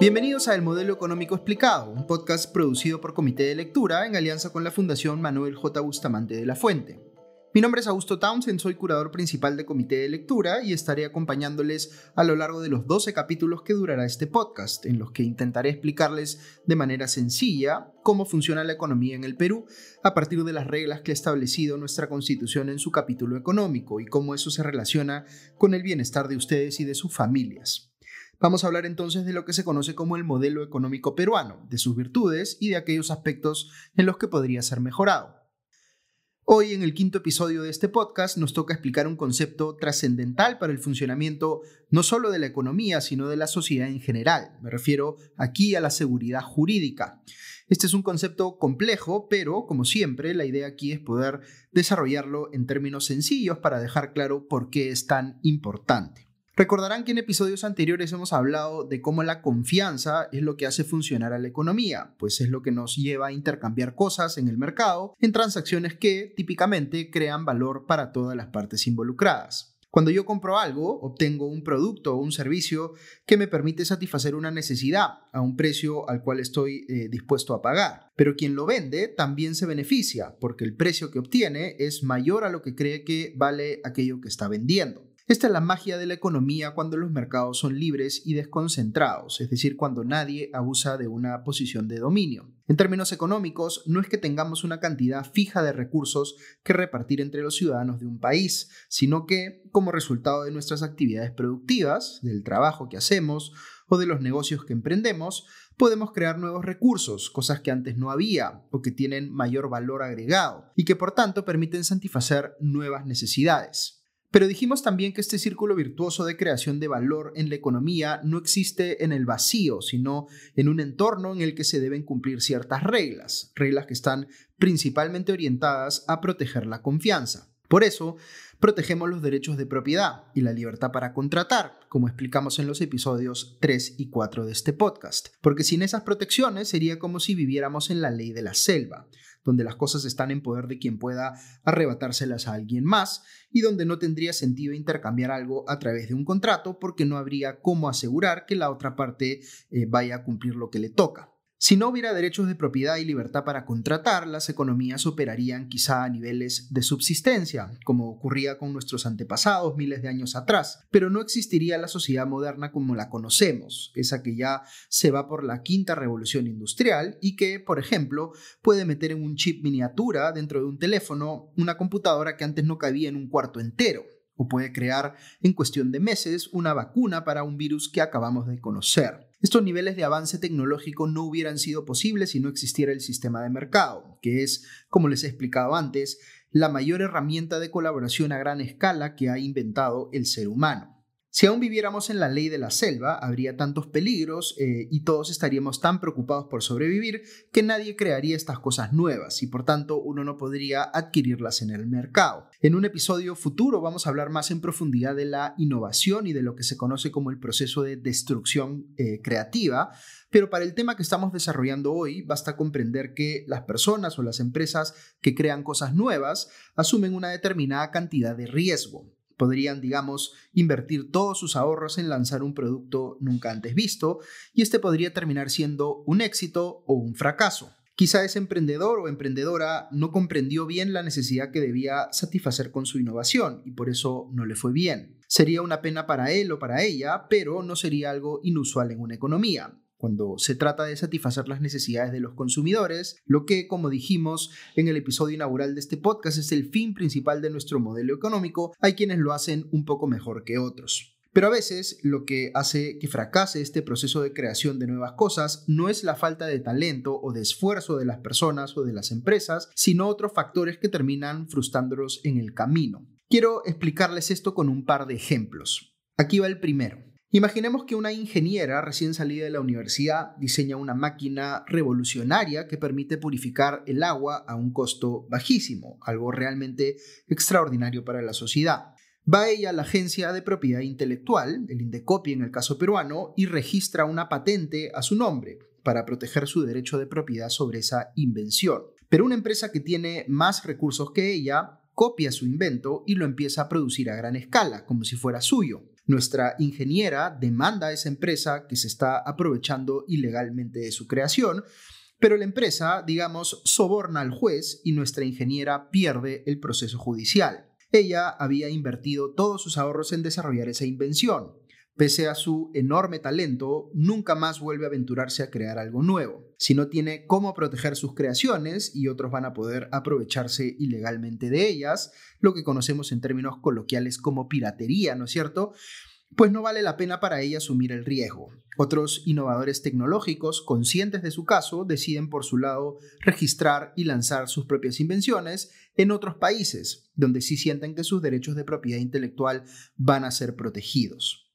Bienvenidos a El Modelo Económico Explicado, un podcast producido por Comité de Lectura en alianza con la Fundación Manuel J. Bustamante de la Fuente. Mi nombre es Augusto Townsend, soy curador principal de Comité de Lectura y estaré acompañándoles a lo largo de los 12 capítulos que durará este podcast, en los que intentaré explicarles de manera sencilla cómo funciona la economía en el Perú a partir de las reglas que ha establecido nuestra Constitución en su capítulo económico y cómo eso se relaciona con el bienestar de ustedes y de sus familias. Vamos a hablar entonces de lo que se conoce como el modelo económico peruano, de sus virtudes y de aquellos aspectos en los que podría ser mejorado. Hoy, en el quinto episodio de este podcast, nos toca explicar un concepto trascendental para el funcionamiento no solo de la economía, sino de la sociedad en general. Me refiero aquí a la seguridad jurídica. Este es un concepto complejo, pero como siempre, la idea aquí es poder desarrollarlo en términos sencillos para dejar claro por qué es tan importante. Recordarán que en episodios anteriores hemos hablado de cómo la confianza es lo que hace funcionar a la economía, pues es lo que nos lleva a intercambiar cosas en el mercado en transacciones que típicamente crean valor para todas las partes involucradas. Cuando yo compro algo, obtengo un producto o un servicio que me permite satisfacer una necesidad a un precio al cual estoy eh, dispuesto a pagar. Pero quien lo vende también se beneficia porque el precio que obtiene es mayor a lo que cree que vale aquello que está vendiendo. Esta es la magia de la economía cuando los mercados son libres y desconcentrados, es decir, cuando nadie abusa de una posición de dominio. En términos económicos, no es que tengamos una cantidad fija de recursos que repartir entre los ciudadanos de un país, sino que, como resultado de nuestras actividades productivas, del trabajo que hacemos o de los negocios que emprendemos, podemos crear nuevos recursos, cosas que antes no había o que tienen mayor valor agregado y que por tanto permiten satisfacer nuevas necesidades. Pero dijimos también que este círculo virtuoso de creación de valor en la economía no existe en el vacío, sino en un entorno en el que se deben cumplir ciertas reglas, reglas que están principalmente orientadas a proteger la confianza. Por eso, protegemos los derechos de propiedad y la libertad para contratar, como explicamos en los episodios 3 y 4 de este podcast, porque sin esas protecciones sería como si viviéramos en la ley de la selva, donde las cosas están en poder de quien pueda arrebatárselas a alguien más y donde no tendría sentido intercambiar algo a través de un contrato porque no habría cómo asegurar que la otra parte eh, vaya a cumplir lo que le toca. Si no hubiera derechos de propiedad y libertad para contratar, las economías operarían quizá a niveles de subsistencia, como ocurría con nuestros antepasados miles de años atrás, pero no existiría la sociedad moderna como la conocemos, esa que ya se va por la quinta revolución industrial y que, por ejemplo, puede meter en un chip miniatura dentro de un teléfono una computadora que antes no cabía en un cuarto entero o puede crear en cuestión de meses una vacuna para un virus que acabamos de conocer. Estos niveles de avance tecnológico no hubieran sido posibles si no existiera el sistema de mercado, que es, como les he explicado antes, la mayor herramienta de colaboración a gran escala que ha inventado el ser humano. Si aún viviéramos en la ley de la selva, habría tantos peligros eh, y todos estaríamos tan preocupados por sobrevivir que nadie crearía estas cosas nuevas y por tanto uno no podría adquirirlas en el mercado. En un episodio futuro vamos a hablar más en profundidad de la innovación y de lo que se conoce como el proceso de destrucción eh, creativa, pero para el tema que estamos desarrollando hoy basta comprender que las personas o las empresas que crean cosas nuevas asumen una determinada cantidad de riesgo podrían, digamos, invertir todos sus ahorros en lanzar un producto nunca antes visto y este podría terminar siendo un éxito o un fracaso. Quizá ese emprendedor o emprendedora no comprendió bien la necesidad que debía satisfacer con su innovación y por eso no le fue bien. Sería una pena para él o para ella, pero no sería algo inusual en una economía cuando se trata de satisfacer las necesidades de los consumidores, lo que, como dijimos en el episodio inaugural de este podcast, es el fin principal de nuestro modelo económico, hay quienes lo hacen un poco mejor que otros. Pero a veces lo que hace que fracase este proceso de creación de nuevas cosas no es la falta de talento o de esfuerzo de las personas o de las empresas, sino otros factores que terminan frustrándolos en el camino. Quiero explicarles esto con un par de ejemplos. Aquí va el primero. Imaginemos que una ingeniera recién salida de la universidad diseña una máquina revolucionaria que permite purificar el agua a un costo bajísimo, algo realmente extraordinario para la sociedad. Va ella a la agencia de propiedad intelectual, el Indecopi en el caso peruano, y registra una patente a su nombre para proteger su derecho de propiedad sobre esa invención. Pero una empresa que tiene más recursos que ella copia su invento y lo empieza a producir a gran escala, como si fuera suyo. Nuestra ingeniera demanda a esa empresa que se está aprovechando ilegalmente de su creación, pero la empresa, digamos, soborna al juez y nuestra ingeniera pierde el proceso judicial. Ella había invertido todos sus ahorros en desarrollar esa invención. Pese a su enorme talento, nunca más vuelve a aventurarse a crear algo nuevo. Si no tiene cómo proteger sus creaciones y otros van a poder aprovecharse ilegalmente de ellas, lo que conocemos en términos coloquiales como piratería, ¿no es cierto? pues no vale la pena para ella asumir el riesgo. Otros innovadores tecnológicos, conscientes de su caso, deciden por su lado registrar y lanzar sus propias invenciones en otros países, donde sí sienten que sus derechos de propiedad intelectual van a ser protegidos.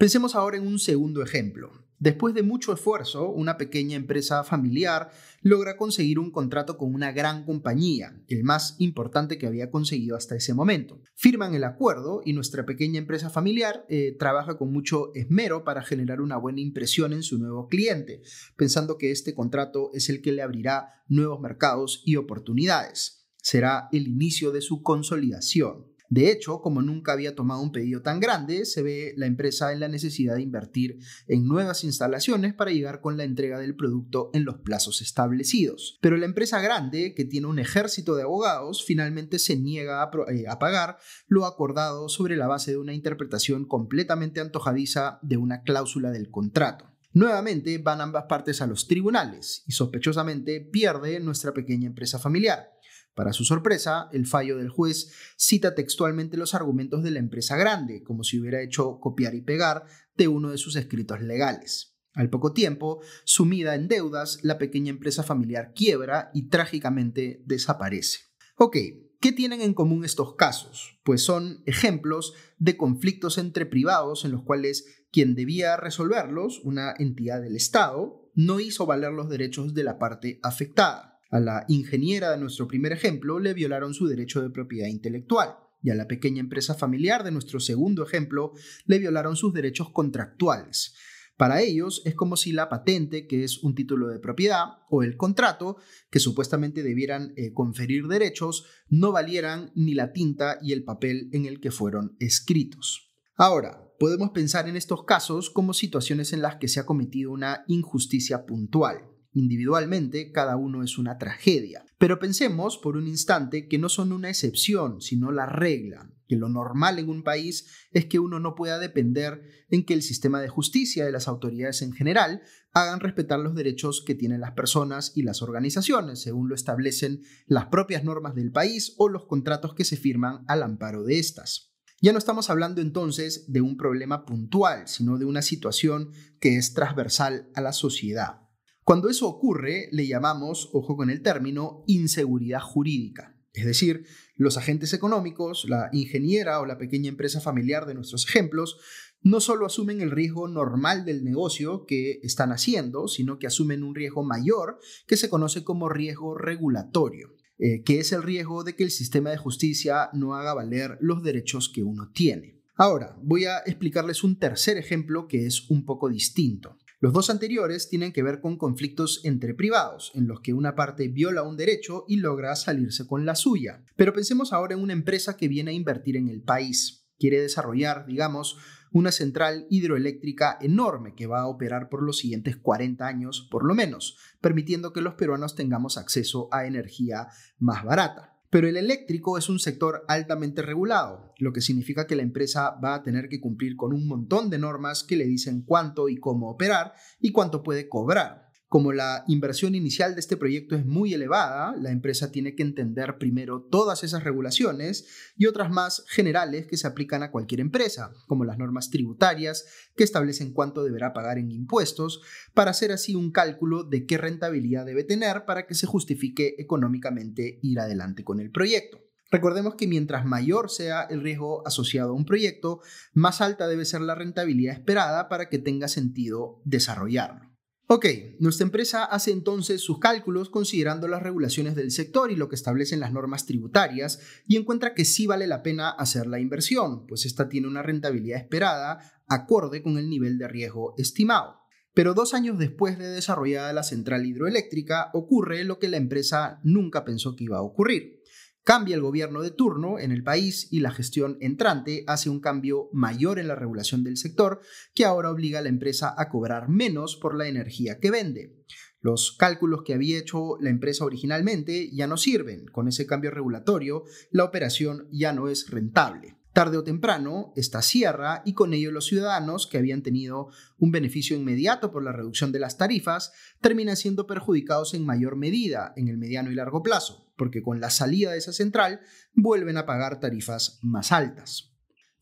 Pensemos ahora en un segundo ejemplo. Después de mucho esfuerzo, una pequeña empresa familiar logra conseguir un contrato con una gran compañía, el más importante que había conseguido hasta ese momento. Firman el acuerdo y nuestra pequeña empresa familiar eh, trabaja con mucho esmero para generar una buena impresión en su nuevo cliente, pensando que este contrato es el que le abrirá nuevos mercados y oportunidades. Será el inicio de su consolidación. De hecho, como nunca había tomado un pedido tan grande, se ve la empresa en la necesidad de invertir en nuevas instalaciones para llegar con la entrega del producto en los plazos establecidos. Pero la empresa grande, que tiene un ejército de abogados, finalmente se niega a, eh, pagar lo acordado sobre la base de una interpretación completamente antojadiza de una cláusula del contrato. Nuevamente van ambas partes a los tribunales y sospechosamente pierde nuestra pequeña empresa familiar. Para su sorpresa, el fallo del juez cita textualmente los argumentos de la empresa grande, como si hubiera hecho copiar y pegar de uno de sus escritos legales. Al poco tiempo, sumida en deudas, la pequeña empresa familiar quiebra y trágicamente desaparece. Ok, ¿qué tienen en común estos casos? Pues son ejemplos de conflictos entre privados en los cuales quien debía resolverlos, una entidad del Estado, no hizo valer los derechos de la parte afectada. A la ingeniera de nuestro primer ejemplo le violaron su derecho de propiedad intelectual y a la pequeña empresa familiar de nuestro segundo ejemplo le violaron sus derechos contractuales. Para ellos es como si la patente, que es un título de propiedad, o el contrato, que supuestamente debieran eh, conferir derechos, no valieran ni la tinta y el papel en el que fueron escritos. Ahora, podemos pensar en estos casos como situaciones en las que se ha cometido una injusticia puntual. Individualmente, cada uno es una tragedia. Pero pensemos por un instante que no son una excepción, sino la regla, que lo normal en un país es que uno no pueda depender en que el sistema de justicia y las autoridades en general hagan respetar los derechos que tienen las personas y las organizaciones, según lo establecen las propias normas del país o los contratos que se firman al amparo de estas. Ya no estamos hablando entonces de un problema puntual, sino de una situación que es transversal a la sociedad. Cuando eso ocurre, le llamamos, ojo con el término, inseguridad jurídica. Es decir, los agentes económicos, la ingeniera o la pequeña empresa familiar de nuestros ejemplos, no solo asumen el riesgo normal del negocio que están haciendo, sino que asumen un riesgo mayor que se conoce como riesgo regulatorio, eh, que es el riesgo de que el sistema de justicia no haga valer los derechos que uno tiene. Ahora, voy a explicarles un tercer ejemplo que es un poco distinto. Los dos anteriores tienen que ver con conflictos entre privados, en los que una parte viola un derecho y logra salirse con la suya. Pero pensemos ahora en una empresa que viene a invertir en el país. Quiere desarrollar, digamos, una central hidroeléctrica enorme que va a operar por los siguientes 40 años por lo menos, permitiendo que los peruanos tengamos acceso a energía más barata. Pero el eléctrico es un sector altamente regulado, lo que significa que la empresa va a tener que cumplir con un montón de normas que le dicen cuánto y cómo operar y cuánto puede cobrar. Como la inversión inicial de este proyecto es muy elevada, la empresa tiene que entender primero todas esas regulaciones y otras más generales que se aplican a cualquier empresa, como las normas tributarias que establecen cuánto deberá pagar en impuestos, para hacer así un cálculo de qué rentabilidad debe tener para que se justifique económicamente ir adelante con el proyecto. Recordemos que mientras mayor sea el riesgo asociado a un proyecto, más alta debe ser la rentabilidad esperada para que tenga sentido desarrollarlo. Ok, nuestra empresa hace entonces sus cálculos considerando las regulaciones del sector y lo que establecen las normas tributarias y encuentra que sí vale la pena hacer la inversión, pues esta tiene una rentabilidad esperada acorde con el nivel de riesgo estimado. Pero dos años después de desarrollada la central hidroeléctrica ocurre lo que la empresa nunca pensó que iba a ocurrir Cambia el gobierno de turno en el país y la gestión entrante hace un cambio mayor en la regulación del sector que ahora obliga a la empresa a cobrar menos por la energía que vende. Los cálculos que había hecho la empresa originalmente ya no sirven. Con ese cambio regulatorio, la operación ya no es rentable. Tarde o temprano, esta cierra y con ello los ciudadanos que habían tenido un beneficio inmediato por la reducción de las tarifas terminan siendo perjudicados en mayor medida en el mediano y largo plazo, porque con la salida de esa central vuelven a pagar tarifas más altas.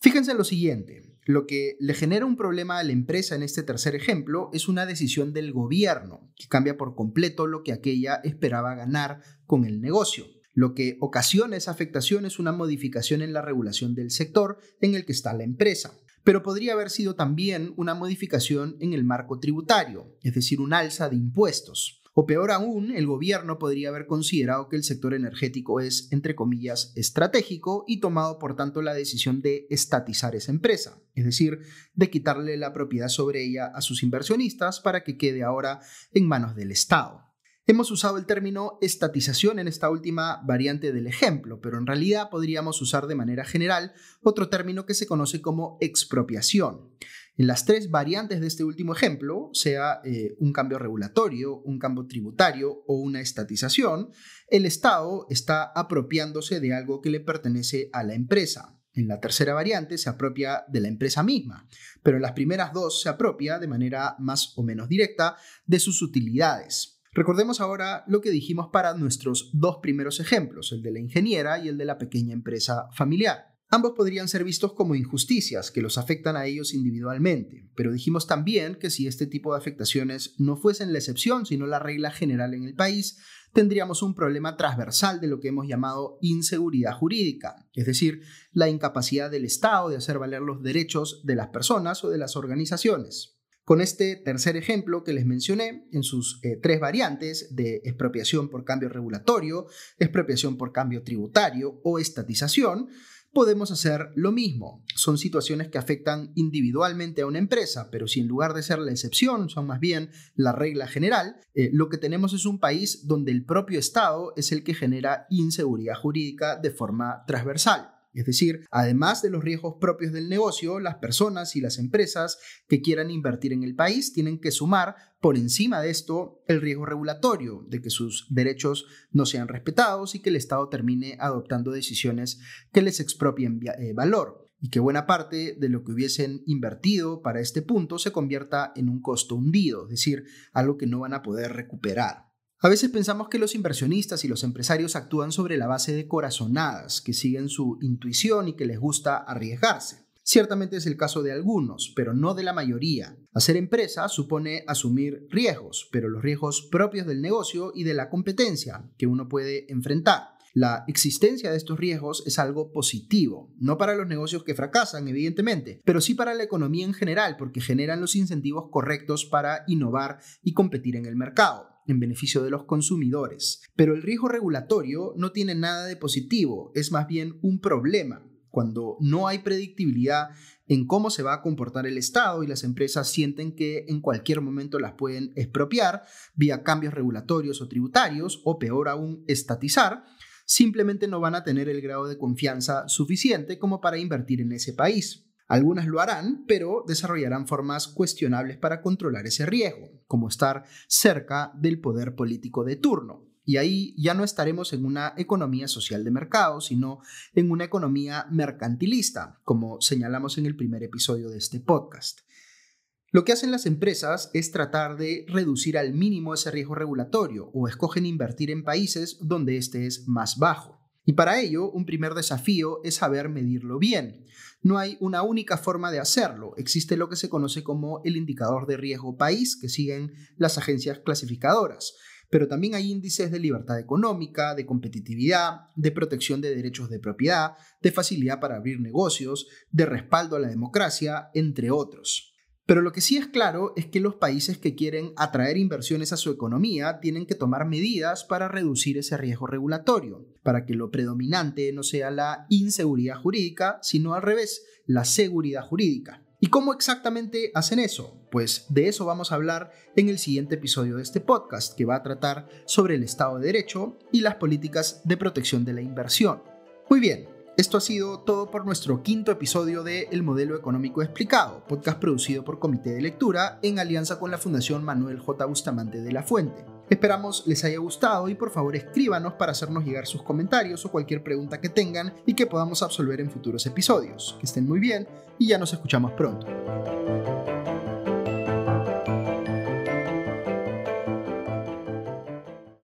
Fíjense en lo siguiente, lo que le genera un problema a la empresa en este tercer ejemplo es una decisión del gobierno que cambia por completo lo que aquella esperaba ganar con el negocio. Lo que ocasiona esa afectación es una modificación en la regulación del sector en el que está la empresa. Pero podría haber sido también una modificación en el marco tributario, es decir, un alza de impuestos. O peor aún, el gobierno podría haber considerado que el sector energético es, entre comillas, estratégico y tomado por tanto la decisión de estatizar esa empresa, es decir, de quitarle la propiedad sobre ella a sus inversionistas para que quede ahora en manos del Estado. Hemos usado el término estatización en esta última variante del ejemplo, pero en realidad podríamos usar de manera general otro término que se conoce como expropiación. En las tres variantes de este último ejemplo, sea eh, un cambio regulatorio, un cambio tributario o una estatización, el Estado está apropiándose de algo que le pertenece a la empresa. En la tercera variante se apropia de la empresa misma, pero en las primeras dos se apropia de manera más o menos directa de sus utilidades. Recordemos ahora lo que dijimos para nuestros dos primeros ejemplos, el de la ingeniera y el de la pequeña empresa familiar. Ambos podrían ser vistos como injusticias que los afectan a ellos individualmente, pero dijimos también que si este tipo de afectaciones no fuesen la excepción, sino la regla general en el país, tendríamos un problema transversal de lo que hemos llamado inseguridad jurídica, es decir, la incapacidad del Estado de hacer valer los derechos de las personas o de las organizaciones. Con este tercer ejemplo que les mencioné, en sus eh, tres variantes de expropiación por cambio regulatorio, expropiación por cambio tributario o estatización, podemos hacer lo mismo. Son situaciones que afectan individualmente a una empresa, pero si en lugar de ser la excepción son más bien la regla general, eh, lo que tenemos es un país donde el propio Estado es el que genera inseguridad jurídica de forma transversal. Es decir, además de los riesgos propios del negocio, las personas y las empresas que quieran invertir en el país tienen que sumar por encima de esto el riesgo regulatorio de que sus derechos no sean respetados y que el Estado termine adoptando decisiones que les expropien eh, valor y que buena parte de lo que hubiesen invertido para este punto se convierta en un costo hundido, es decir, algo que no van a poder recuperar. A veces pensamos que los inversionistas y los empresarios actúan sobre la base de corazonadas, que siguen su intuición y que les gusta arriesgarse. Ciertamente es el caso de algunos, pero no de la mayoría. Hacer empresa supone asumir riesgos, pero los riesgos propios del negocio y de la competencia que uno puede enfrentar. La existencia de estos riesgos es algo positivo, no para los negocios que fracasan, evidentemente, pero sí para la economía en general, porque generan los incentivos correctos para innovar y competir en el mercado en beneficio de los consumidores. Pero el riesgo regulatorio no tiene nada de positivo, es más bien un problema. Cuando no hay predictibilidad en cómo se va a comportar el Estado y las empresas sienten que en cualquier momento las pueden expropiar vía cambios regulatorios o tributarios, o peor aún, estatizar, simplemente no van a tener el grado de confianza suficiente como para invertir en ese país. Algunas lo harán, pero desarrollarán formas cuestionables para controlar ese riesgo, como estar cerca del poder político de turno. Y ahí ya no estaremos en una economía social de mercado, sino en una economía mercantilista, como señalamos en el primer episodio de este podcast. Lo que hacen las empresas es tratar de reducir al mínimo ese riesgo regulatorio o escogen invertir en países donde este es más bajo. Y para ello, un primer desafío es saber medirlo bien. No hay una única forma de hacerlo. Existe lo que se conoce como el indicador de riesgo país que siguen las agencias clasificadoras. Pero también hay índices de libertad económica, de competitividad, de protección de derechos de propiedad, de facilidad para abrir negocios, de respaldo a la democracia, entre otros. Pero lo que sí es claro es que los países que quieren atraer inversiones a su economía tienen que tomar medidas para reducir ese riesgo regulatorio, para que lo predominante no sea la inseguridad jurídica, sino al revés, la seguridad jurídica. ¿Y cómo exactamente hacen eso? Pues de eso vamos a hablar en el siguiente episodio de este podcast, que va a tratar sobre el Estado de Derecho y las políticas de protección de la inversión. Muy bien, esto ha sido todo por nuestro quinto episodio de El Modelo Económico Explicado, podcast producido por Comité de Lectura en alianza con la Fundación Manuel J. Bustamante de la Fuente. Esperamos les haya gustado y por favor escríbanos para hacernos llegar sus comentarios o cualquier pregunta que tengan y que podamos absolver en futuros episodios. Que estén muy bien y ya nos escuchamos pronto.